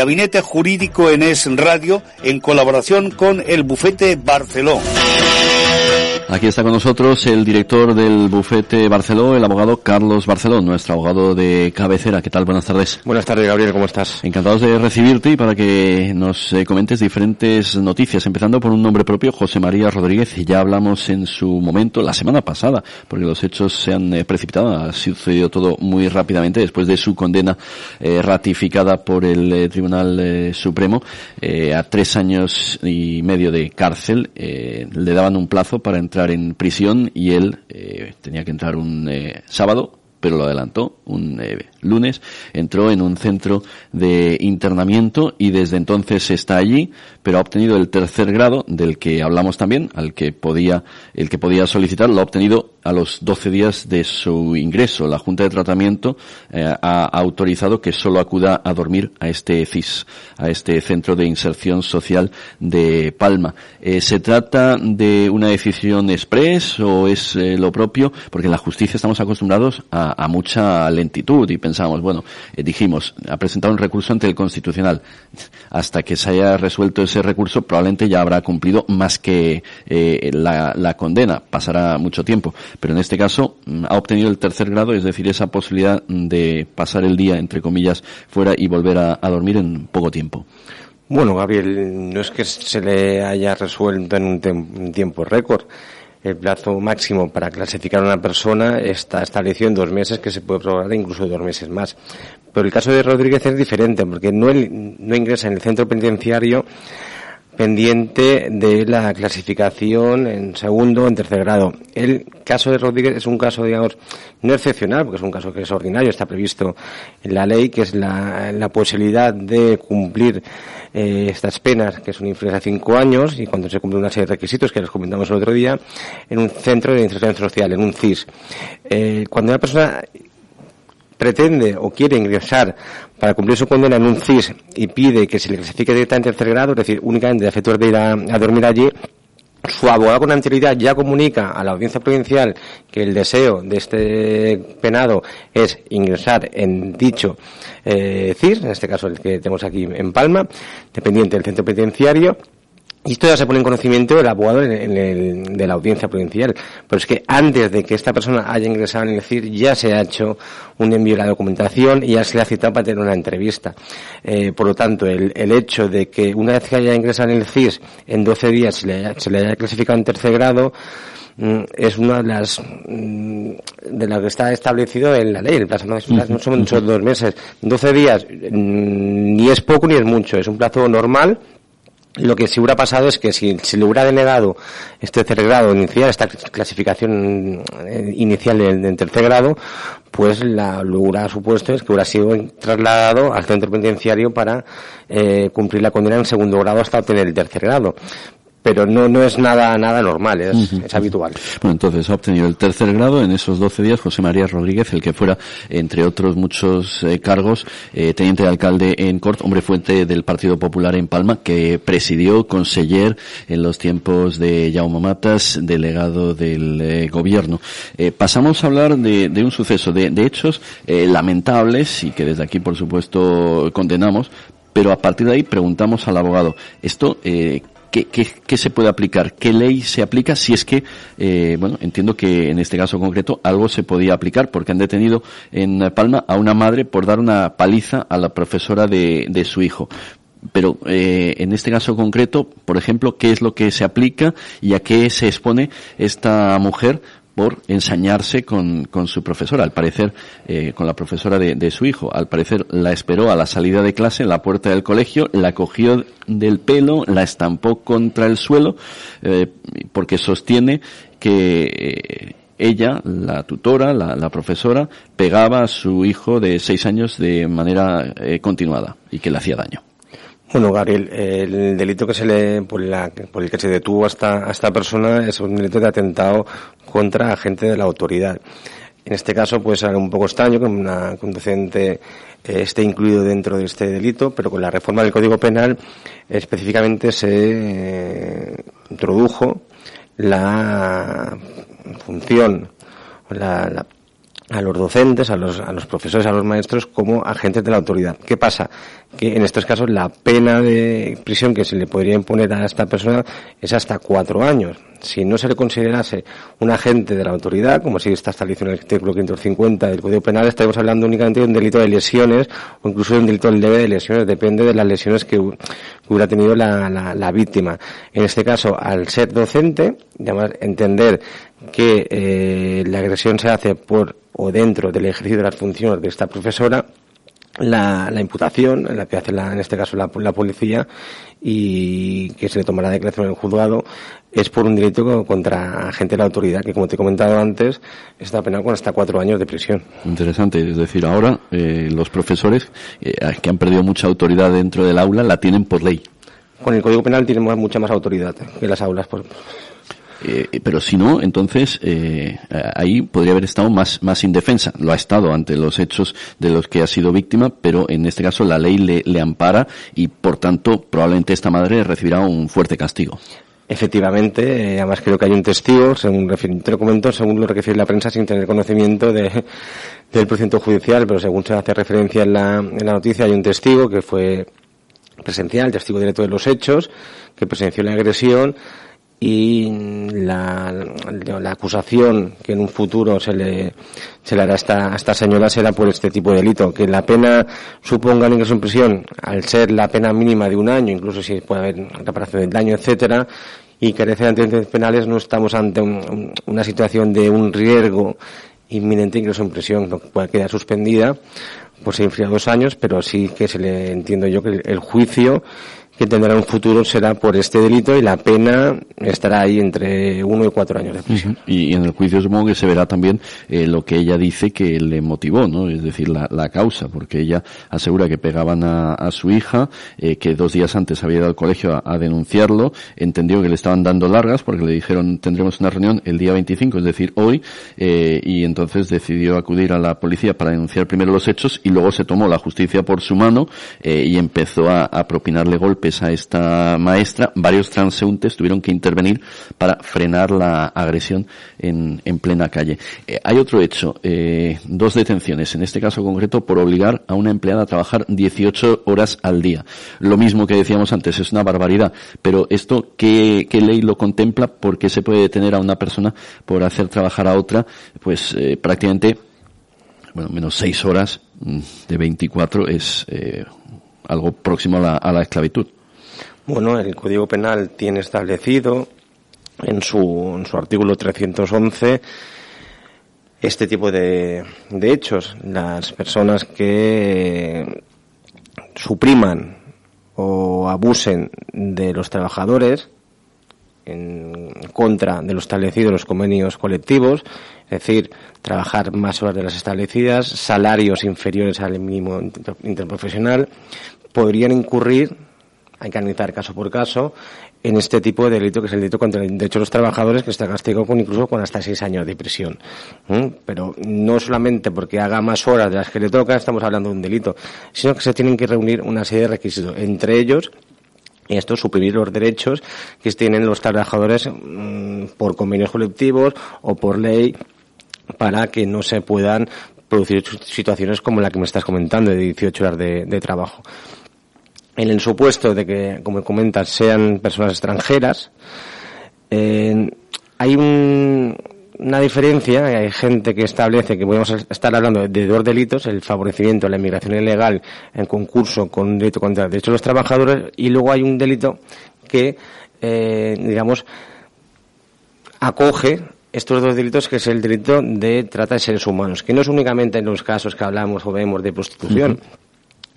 Gabinete Jurídico en Es Radio en colaboración con el Bufete Barceló. Aquí está con nosotros el director del bufete Barceló, el abogado Carlos Barceló, nuestro abogado de cabecera. ¿Qué tal? Buenas tardes. Buenas tardes, Gabriel. ¿Cómo estás? Encantados de recibirte y para que nos eh, comentes diferentes noticias, empezando por un nombre propio, José María Rodríguez. Ya hablamos en su momento, la semana pasada, porque los hechos se han eh, precipitado, ha sucedido todo muy rápidamente después de su condena eh, ratificada por el Tribunal Supremo a tres años y medio de cárcel. le daban un plazo para entrar en prisión y él eh, tenía que entrar un eh, sábado, pero lo adelantó un eh, lunes, entró en un centro de internamiento y desde entonces está allí, pero ha obtenido el tercer grado del que hablamos también, al que podía, el que podía solicitar, lo ha obtenido a los 12 días de su ingreso. La Junta de Tratamiento eh, ha autorizado que solo acuda a dormir a este CIS, a este Centro de Inserción Social de Palma. Eh, ¿Se trata de una decisión express o es eh, lo propio? Porque en la justicia estamos acostumbrados a, mucha lentitud y pensamos, bueno, dijimos, ha presentado un recurso ante el Constitucional. Hasta que se haya resuelto ese recurso, probablemente ya habrá cumplido más que la condena. Pasará mucho tiempo pero en este caso mm, ha obtenido el tercer grado, es decir, esa posibilidad de pasar el día, entre comillas, fuera y volver a, dormir en poco tiempo. Bueno, Gabriel, no es que se le haya resuelto en un, tiempo récord. El plazo máximo para clasificar a una persona está establecido en dos meses, que se puede prorrogar incluso dos meses más. Pero el caso de Rodríguez es diferente, porque no, no ingresa en el centro penitenciario pendiente de la clasificación en segundo o en tercer grado. El caso de Rodríguez es un caso, digamos, no excepcional, porque es un caso que es ordinario, está previsto en la ley, que es la, posibilidad de cumplir eh, estas penas, que son inferiores a cinco años, y cuando se cumple una serie de requisitos, que les comentamos el otro día, en un centro de inserción social, en un CIS. Eh, cuando una persona pretende o quiere ingresar para cumplir su condena en un CIS y pide que se le clasifique directamente en tercer grado, es decir, únicamente de de ir a, dormir allí, su abogado con anterioridad ya comunica a la audiencia provincial que el deseo de este penado es ingresar en dicho eh, en este caso el que tenemos aquí en Palma, dependiente del centro penitenciario, y esto ya se pone en conocimiento del abogado de la audiencia provincial. Pero es que antes de que esta persona haya ingresado en el CIR, ya se ha hecho un envío de la documentación y ya se le ha citado para tener una entrevista. Eh, por lo tanto, el, hecho de que una vez que haya ingresado en el CIS, en 12 días se le, haya, clasificado en tercer grado, mm, es una de las mm, de lo que está establecido en la ley. El plazo no, es, no son muchos dos meses. 12 días mm, ni es poco ni es mucho. Es un plazo normal lo que sí hubiera pasado es que si, si le hubiera denegado este tercer grado inicial, esta clasificación eh, inicial en, tercer grado, pues la, lo hubiera supuesto es que hubiera sido trasladado al centro penitenciario para eh, cumplir la condena en segundo grado hasta obtener el tercer grado pero no, no es nada, nada normal, es, es, habitual. Bueno, entonces ha obtenido el tercer grado en esos 12 días José María Rodríguez, el que fuera, entre otros muchos eh, cargos, eh, teniente de alcalde en Cort, hombre fuente del Partido Popular en Palma, que presidió, conseller en los tiempos de Jaume Matas, delegado del eh, gobierno. pasamos a hablar de, de un suceso, de, de hechos lamentables y que desde aquí, por supuesto, condenamos, pero a partir de ahí preguntamos al abogado, ¿esto eh, ¿Qué, qué, se puede aplicar? ¿Qué ley se aplica? Si es que, eh, bueno, entiendo que en este caso concreto algo se podía aplicar porque han detenido en Palma a una madre por dar una paliza a la profesora de, de su hijo. Pero eh, en este caso concreto, por ejemplo, ¿qué es lo que se aplica y a qué se expone esta mujer por ensañarse con, con su profesora, al parecer, eh, con la profesora de, de, su hijo. Al parecer la esperó a la salida de clase en la puerta del colegio, la cogió del pelo, la estampó contra el suelo, eh, porque sostiene que eh, ella, la tutora, la, la, profesora, pegaba a su hijo de seis años de manera eh, continuada y que le hacía daño. Bueno, Gabriel, el delito que se le, por, la, por el que se detuvo a a esta persona es un delito de atentado contra agente de la autoridad. En este caso puede ser un poco extraño que una conducente eh, esté incluido dentro de este delito, pero con la reforma del Código Penal específicamente se eh, introdujo la función, a los docentes, a los, a los profesores, a los maestros como agentes de la autoridad. ¿Qué pasa? Que en estos casos la pena de prisión que se le podría imponer a esta persona es hasta cuatro años. Si no se le considerase un agente de la autoridad, como si está establecido en el artículo 550 del Código Penal, estaríamos hablando únicamente de un delito de lesiones o incluso de un delito leve de lesiones, depende de las lesiones que hubiera tenido la, la, la víctima. En este caso, al ser docente, entender que eh, la agresión se hace por o dentro del ejercicio de las funciones de esta profesora, la, la imputación, la que hace la, en este caso la, la, policía, y que se le tomará declaración en el juzgado, es por un delito contra agente de la autoridad, que como te he comentado antes, está penado con hasta cuatro años de prisión. Interesante, es decir, ahora eh, los profesores eh, que han perdido mucha autoridad dentro del aula la tienen por ley. Con el Código Penal tienen mucha más autoridad que las aulas. Por, eh, pero si no, entonces eh, ahí podría haber estado más, más indefensa. Lo ha estado ante los hechos de los que ha sido víctima, pero en este caso la ley le, le ampara y por tanto probablemente esta madre recibirá un fuerte castigo. Efectivamente, eh, además creo que hay un testigo, según te lo según lo refiere la prensa, sin tener conocimiento de, del procedimiento judicial, pero según se hace referencia en la, en la noticia, hay un testigo que fue presencial, testigo directo de los hechos, que presenció la agresión y la, la, acusación que en un futuro se le, se le hará a esta, a esta señora será por este tipo de delito. Que la pena suponga el ingreso en prisión, al ser la pena mínima de un año, incluso si puede haber reparación del daño, etcétera, y carece de antecedentes penales, no estamos ante un, una situación de un riesgo inminente ingreso en prisión, que puede quedar suspendida, pues se infría dos años, pero sí que se le entiendo yo que el juicio que tendrá un futuro será por este delito y la pena estará ahí entre uno y cuatro años de. Y en el juicio supongo que se verá también eh, lo que ella dice que le motivó, ¿no? Es decir, la, la causa, porque ella asegura que pegaban a, su hija, eh, que dos días antes había ido al colegio a, denunciarlo, entendió que le estaban dando largas porque le dijeron tendremos una reunión el día 25, es decir, hoy, eh, y entonces decidió acudir a la policía para denunciar primero los hechos y luego se tomó la justicia por su mano y empezó a, a propinarle golpes a esta maestra, varios transeúntes tuvieron que intervenir para frenar la agresión en, en plena calle. Eh, hay otro hecho, eh, dos detenciones, en este caso concreto por obligar a una empleada a trabajar 18 horas al día. Lo mismo que decíamos antes, es una barbaridad, pero esto, ¿qué, qué ley lo contempla? ¿Por qué se puede detener a una persona por hacer trabajar a otra? Pues eh, prácticamente bueno, menos seis horas mm, de 24 es algo próximo a la, a la esclavitud. Bueno, el Código Penal tiene establecido en su, en su artículo 311 este tipo de, de hechos. Las personas que supriman o abusen de los trabajadores en contra de lo establecido en los convenios colectivos, es decir, trabajar más horas de las establecidas, salarios inferiores al mínimo interprofesional, podrían incurrir hay que analizar caso por caso en este tipo de delito que es el delito contra el derecho de los trabajadores que está castigado con incluso con hasta seis años de prisión. ¿Mm? Pero no solamente porque haga más horas de las que le toca estamos hablando de un delito, sino que se tienen que reunir una serie de requisitos, entre ellos esto suprimir los derechos que tienen los trabajadores mmm, por convenios colectivos o por ley para que no se puedan producir situaciones como la que me estás comentando de 18 horas de trabajo en el supuesto de que, como comentas, sean personas extranjeras, eh, hay un, una diferencia, hay gente que establece que podemos estar hablando de dos delitos, el favorecimiento de la inmigración ilegal en concurso con un delito contra el derecho de los trabajadores, y luego hay un delito que, eh, digamos, acoge estos dos delitos, que es el delito de trata de seres humanos, que no es únicamente en los casos que hablamos o vemos de prostitución,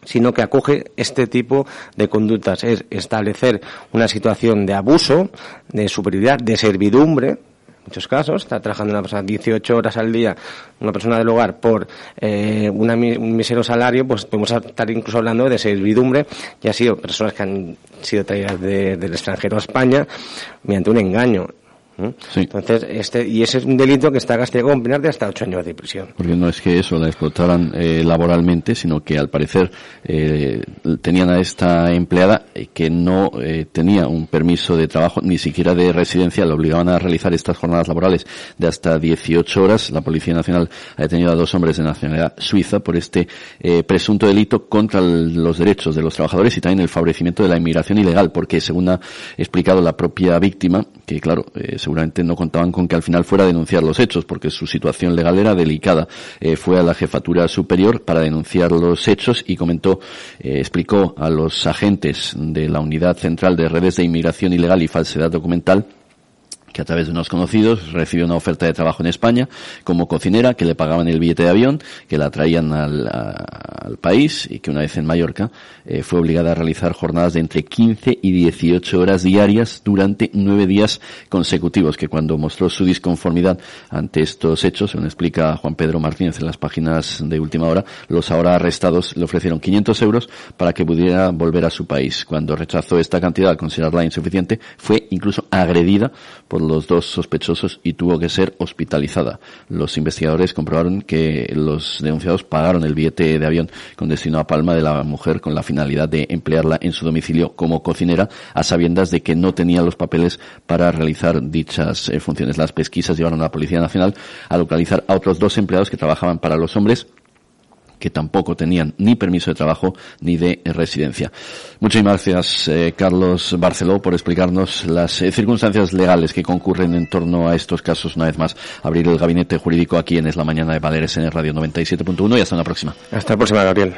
sino que acoge este tipo de conductas. Es establecer una situación de abuso, de superioridad, de servidumbre, en muchos casos, está trabajando una persona 18 horas al día, una persona del hogar, por eh, un misero salario, pues podemos estar incluso hablando de servidumbre, y ha sido personas que han sido traídas de, del extranjero a España mediante un engaño. Entonces, este, y ese es un delito que está castigado con penas de hasta ocho años de prisión. Porque no es que eso la explotaran eh, laboralmente, sino que al parecer eh, tenían a esta empleada que no eh, tenía un permiso de trabajo, ni siquiera de residencia, le obligaban a realizar estas jornadas laborales de hasta 18 horas. La Policía Nacional ha detenido a dos hombres de nacionalidad suiza por este presunto delito contra los derechos de los trabajadores y también el favorecimiento de la inmigración ilegal, porque según ha explicado la propia víctima, que claro, seguramente no contaban con que al final fuera a denunciar los hechos, porque su situación legal era delicada. Eh, fue a la jefatura superior para denunciar los hechos y comentó, eh, explicó a los agentes de la Unidad Central de Redes de Inmigración Ilegal y Falsedad Documental que a través de unos conocidos recibió una oferta de trabajo en España como cocinera, que le pagaban el billete de avión, que la traían al, país y que una vez en Mallorca eh, fue obligada a realizar jornadas de entre 15 y 18 horas diarias durante nueve días consecutivos, que cuando mostró su disconformidad ante estos hechos, según explica Juan Pedro Martínez en las páginas de última hora, los ahora arrestados le ofrecieron 500 euros para que pudiera volver a su país. Cuando rechazó esta cantidad al considerarla insuficiente, fue incluso agredida por los dos sospechosos y tuvo que ser hospitalizada. Los investigadores comprobaron que los denunciados pagaron el billete de avión con destino a Palma de la mujer con la finalidad de emplearla en su domicilio como cocinera a sabiendas de que no tenía los papeles para realizar dichas eh, funciones. Las pesquisas llevaron a la Policía Nacional a localizar a otros dos empleados que trabajaban para los hombres que tampoco tenían ni permiso de trabajo ni de residencia. Muchas gracias, eh, Carlos Barceló, por explicarnos las eh, circunstancias legales que concurren en torno a estos casos. Una vez más, abrir el gabinete jurídico aquí en Es la Mañana de Valeres en el Radio 97.1 y hasta la próxima. Hasta la próxima, Gabriel.